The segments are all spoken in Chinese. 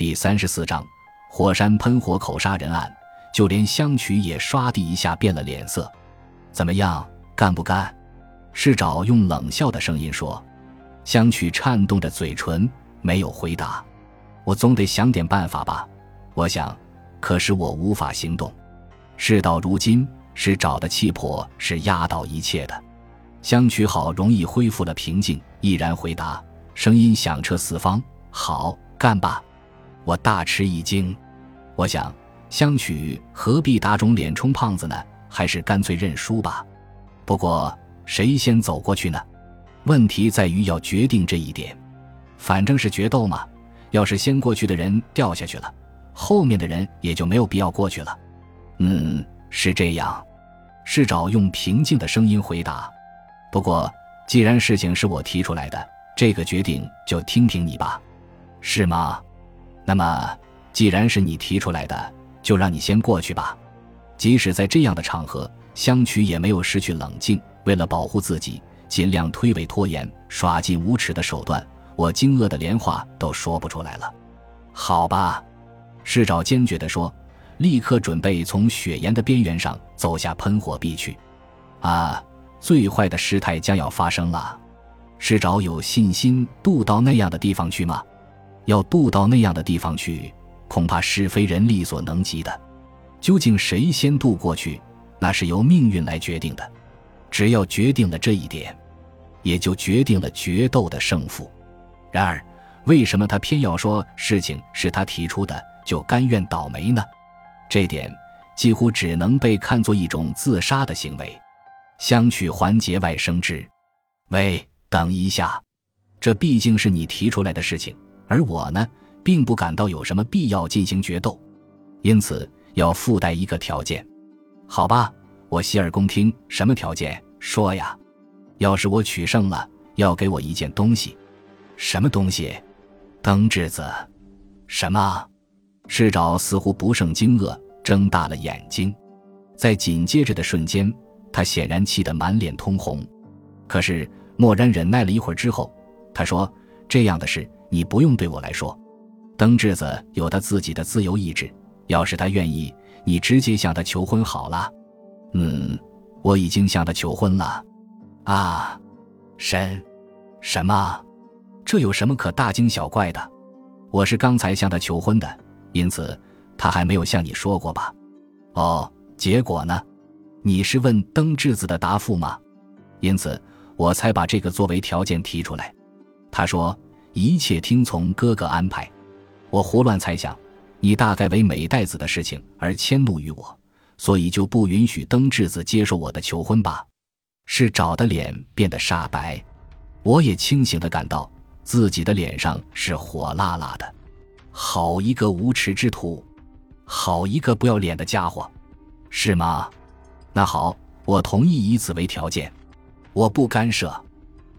第三十四章火山喷火口杀人案。就连香曲也唰的一下变了脸色。怎么样，干不干？市长用冷笑的声音说。香曲颤动着嘴唇，没有回答。我总得想点办法吧，我想。可是我无法行动。事到如今，是找的气魄是压倒一切的。香曲好容易恢复了平静，毅然回答，声音响彻四方：“好，干吧！”我大吃一惊，我想，香曲何必打肿脸充胖子呢？还是干脆认输吧。不过，谁先走过去呢？问题在于要决定这一点。反正是决斗嘛，要是先过去的人掉下去了，后面的人也就没有必要过去了。嗯，是这样。市长用平静的声音回答。不过，既然事情是我提出来的，这个决定就听听你吧，是吗？那么，既然是你提出来的，就让你先过去吧。即使在这样的场合，香曲也没有失去冷静。为了保护自己，尽量推诿拖延、耍尽无耻的手段，我惊愕的连话都说不出来了。好吧，市长坚决地说，立刻准备从雪岩的边缘上走下喷火壁去。啊！最坏的事态将要发生了，市长有信心渡到那样的地方去吗？要渡到那样的地方去，恐怕是非人力所能及的。究竟谁先渡过去，那是由命运来决定的。只要决定了这一点，也就决定了决斗的胜负。然而，为什么他偏要说事情是他提出的，就甘愿倒霉呢？这点几乎只能被看作一种自杀的行为。相去环节外生枝，喂，等一下，这毕竟是你提出来的事情，而我呢，并不感到有什么必要进行决斗，因此要附带一个条件，好吧？我洗耳恭听，什么条件？说呀！要是我取胜了，要给我一件东西，什么东西？灯质子？什么？市长似乎不胜惊愕，睁大了眼睛，在紧接着的瞬间。他显然气得满脸通红，可是默然忍耐了一会儿之后，他说：“这样的事你不用对我来说。登志子有他自己的自由意志，要是他愿意，你直接向他求婚好了。”“嗯，我已经向他求婚了。”“啊，神，什么？这有什么可大惊小怪的？我是刚才向他求婚的，因此他还没有向你说过吧？哦，结果呢？”你是问登志子的答复吗？因此我才把这个作为条件提出来。他说一切听从哥哥安排。我胡乱猜想，你大概为美代子的事情而迁怒于我，所以就不允许登智子接受我的求婚吧？是找的脸变得煞白，我也清醒的感到自己的脸上是火辣辣的。好一个无耻之徒，好一个不要脸的家伙，是吗？那好，我同意以此为条件，我不干涉。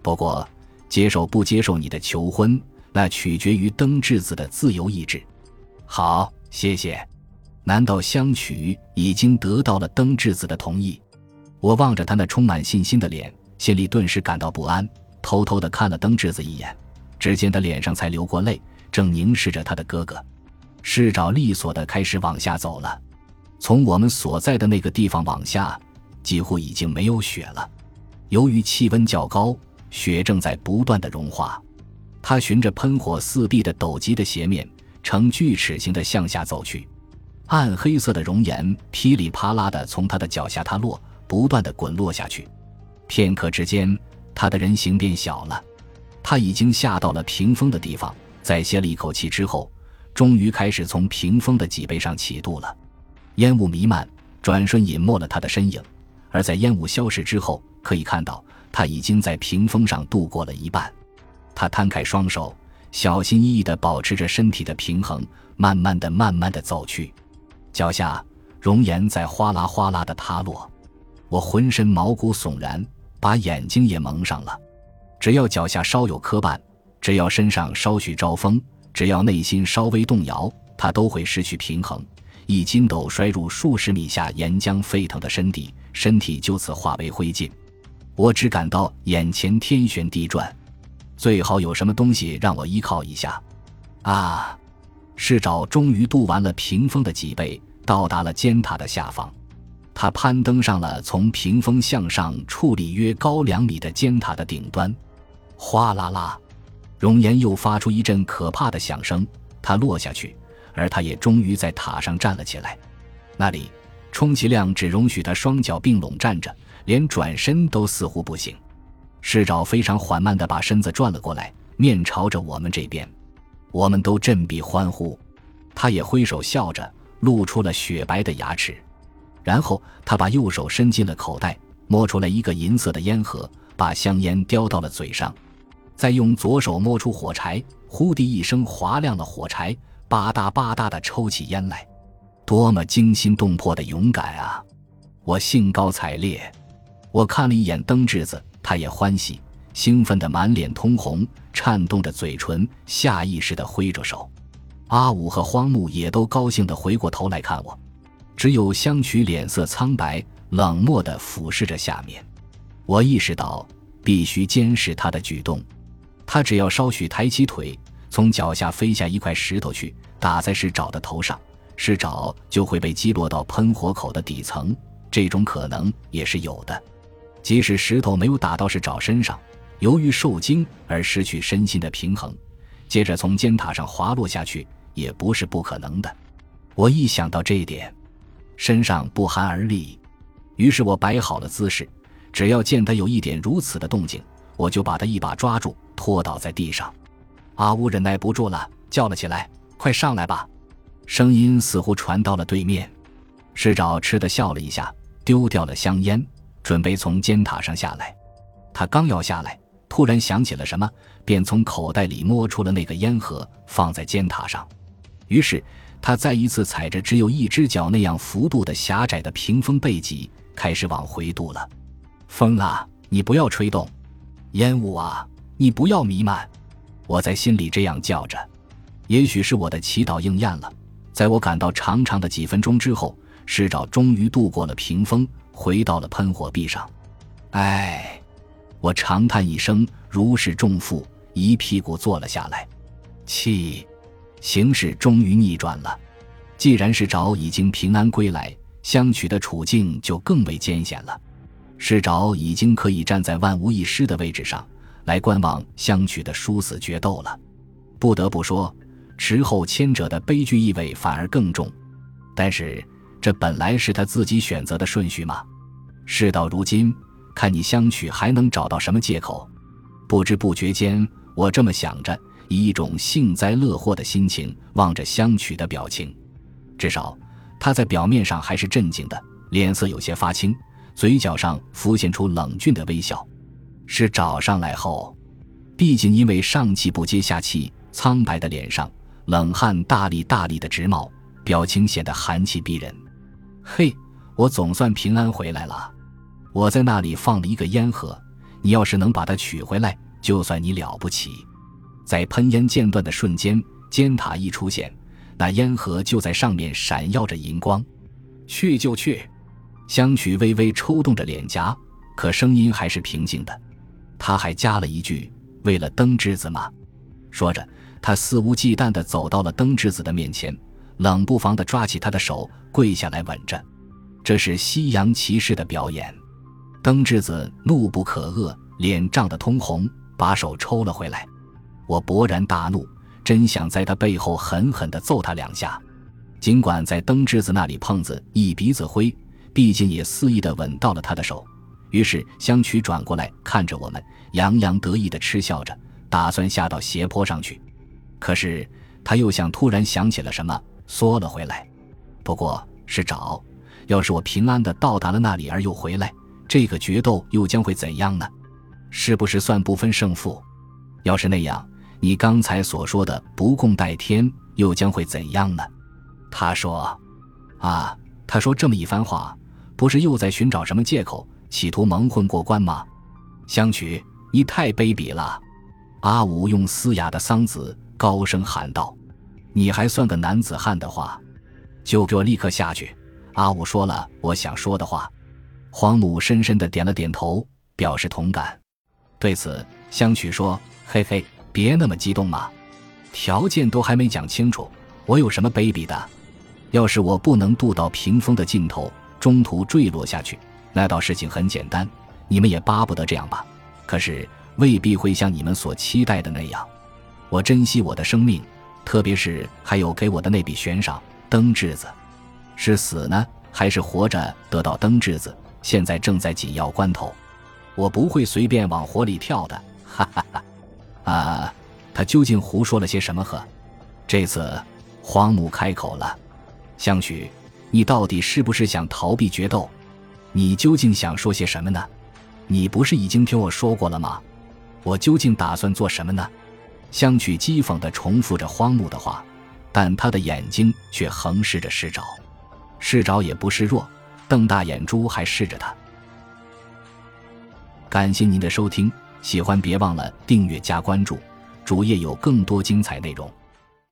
不过，接受不接受你的求婚，那取决于登智子的自由意志。好，谢谢。难道相娶已经得到了登智子的同意？我望着他那充满信心的脸，心里顿时感到不安，偷偷的看了登智子一眼，只见他脸上才流过泪，正凝视着他的哥哥。市长利索的开始往下走了。从我们所在的那个地方往下，几乎已经没有雪了。由于气温较高，雪正在不断的融化。他循着喷火四壁的陡急的斜面，呈锯齿形的向下走去。暗黑色的熔岩噼里啪啦的从他的脚下塌落，不断的滚落下去。片刻之间，他的人形变小了。他已经下到了屏风的地方，在歇了一口气之后，终于开始从屏风的脊背上起步了。烟雾弥漫，转瞬隐没了他的身影。而在烟雾消失之后，可以看到他已经在屏风上度过了一半。他摊开双手，小心翼翼地保持着身体的平衡，慢慢的、慢慢的走去。脚下熔岩在哗啦哗啦的塌落，我浑身毛骨悚然，把眼睛也蒙上了。只要脚下稍有磕绊，只要身上稍许招风，只要内心稍微动摇，他都会失去平衡。一筋斗摔入数十米下岩浆沸腾的深地，身体就此化为灰烬。我只感到眼前天旋地转，最好有什么东西让我依靠一下。啊！市沼终于渡完了屏风的脊背，到达了尖塔的下方。他攀登上了从屏风向上矗立约高两米的尖塔的顶端，哗啦啦，熔岩又发出一阵可怕的响声。他落下去，而他也终于在塔上站了起来。那里，充其量只容许他双脚并拢站着，连转身都似乎不行。市沼非常缓慢地把身子转了过来，面朝着我们这边。我们都振臂欢呼，他也挥手笑着，露出了雪白的牙齿。然后他把右手伸进了口袋，摸出来一个银色的烟盒，把香烟叼到了嘴上，再用左手摸出火柴，呼的一声划亮了火柴，吧嗒吧嗒地抽起烟来。多么惊心动魄的勇敢啊！我兴高采烈。我看了一眼灯智子，他也欢喜，兴奋得满脸通红，颤动着嘴唇，下意识地挥着手。阿武和荒木也都高兴地回过头来看我。只有香曲脸色苍白，冷漠地俯视着下面。我意识到必须监视他的举动。他只要稍许抬起腿，从脚下飞下一块石头去，打在石爪的头上，石爪就会被击落到喷火口的底层。这种可能也是有的。即使石头没有打到石爪身上，由于受惊而失去身心的平衡，接着从尖塔上滑落下去，也不是不可能的。我一想到这一点。身上不寒而栗，于是我摆好了姿势，只要见他有一点如此的动静，我就把他一把抓住，拖倒在地上。阿乌忍耐不住了，叫了起来：“快上来吧！”声音似乎传到了对面。市长吃的笑了一下，丢掉了香烟，准备从尖塔上下来。他刚要下来，突然想起了什么，便从口袋里摸出了那个烟盒，放在尖塔上。于是。他再一次踩着只有一只脚那样幅度的狭窄的屏风背脊，开始往回渡了。风啊，你不要吹动；烟雾啊，你不要弥漫。我在心里这样叫着。也许是我的祈祷应验了，在我感到长长的几分钟之后，师长终于渡过了屏风，回到了喷火壁上。唉，我长叹一声，如释重负，一屁股坐了下来。气。形势终于逆转了，既然是找已经平安归来，相曲的处境就更为艰险了。是找已经可以站在万无一失的位置上来观望相曲的殊死决斗了。不得不说，池后牵者的悲剧意味反而更重。但是，这本来是他自己选择的顺序嘛。事到如今，看你相曲还能找到什么借口？不知不觉间，我这么想着。以一种幸灾乐祸的心情望着相曲的表情，至少他在表面上还是镇静的，脸色有些发青，嘴角上浮现出冷峻的微笑。是找上来后，毕竟因为上气不接下气，苍白的脸上冷汗大粒大粒的直冒，表情显得寒气逼人。嘿，我总算平安回来了。我在那里放了一个烟盒，你要是能把它取回来，就算你了不起。在喷烟间断的瞬间，尖塔一出现，那烟盒就在上面闪耀着银光。去就去，香曲微微抽动着脸颊，可声音还是平静的。他还加了一句：“为了灯之子吗？”说着，他肆无忌惮地走到了灯之子的面前，冷不防地抓起他的手，跪下来吻着。这是西洋骑士的表演。灯之子怒不可遏，脸涨得通红，把手抽了回来。我勃然大怒，真想在他背后狠狠地揍他两下。尽管在灯之子那里碰子一鼻子灰，毕竟也肆意地吻到了他的手。于是香曲转过来看着我们，洋洋得意地嗤笑着，打算下到斜坡上去。可是他又像突然想起了什么，缩了回来。不过是找，要是我平安地到达了那里而又回来，这个决斗又将会怎样呢？是不是算不分胜负？要是那样。你刚才所说的不共戴天，又将会怎样呢？他说：“啊，他说这么一番话，不是又在寻找什么借口，企图蒙混过关吗？”相曲，你太卑鄙了！阿武用嘶哑的嗓子高声喊道：“你还算个男子汉的话，就给我立刻下去！”阿武说了我想说的话。黄母深深的点了点头，表示同感。对此，香曲说：“嘿嘿。”别那么激动嘛，条件都还没讲清楚，我有什么卑鄙的？要是我不能渡到屏风的尽头，中途坠落下去，那倒事情很简单，你们也巴不得这样吧？可是未必会像你们所期待的那样。我珍惜我的生命，特别是还有给我的那笔悬赏灯质子，是死呢还是活着得到灯质子，现在正在紧要关头。我不会随便往火里跳的，哈哈哈！啊，他究竟胡说了些什么？呵，这次荒木开口了：“相许，你到底是不是想逃避决斗？你究竟想说些什么呢？你不是已经听我说过了吗？我究竟打算做什么呢？”相许讥讽地重复着荒木的话，但他的眼睛却横视着市沼，市沼也不示弱，瞪大眼珠还视着他。感谢您的收听，喜欢别忘了订阅加关注，主页有更多精彩内容。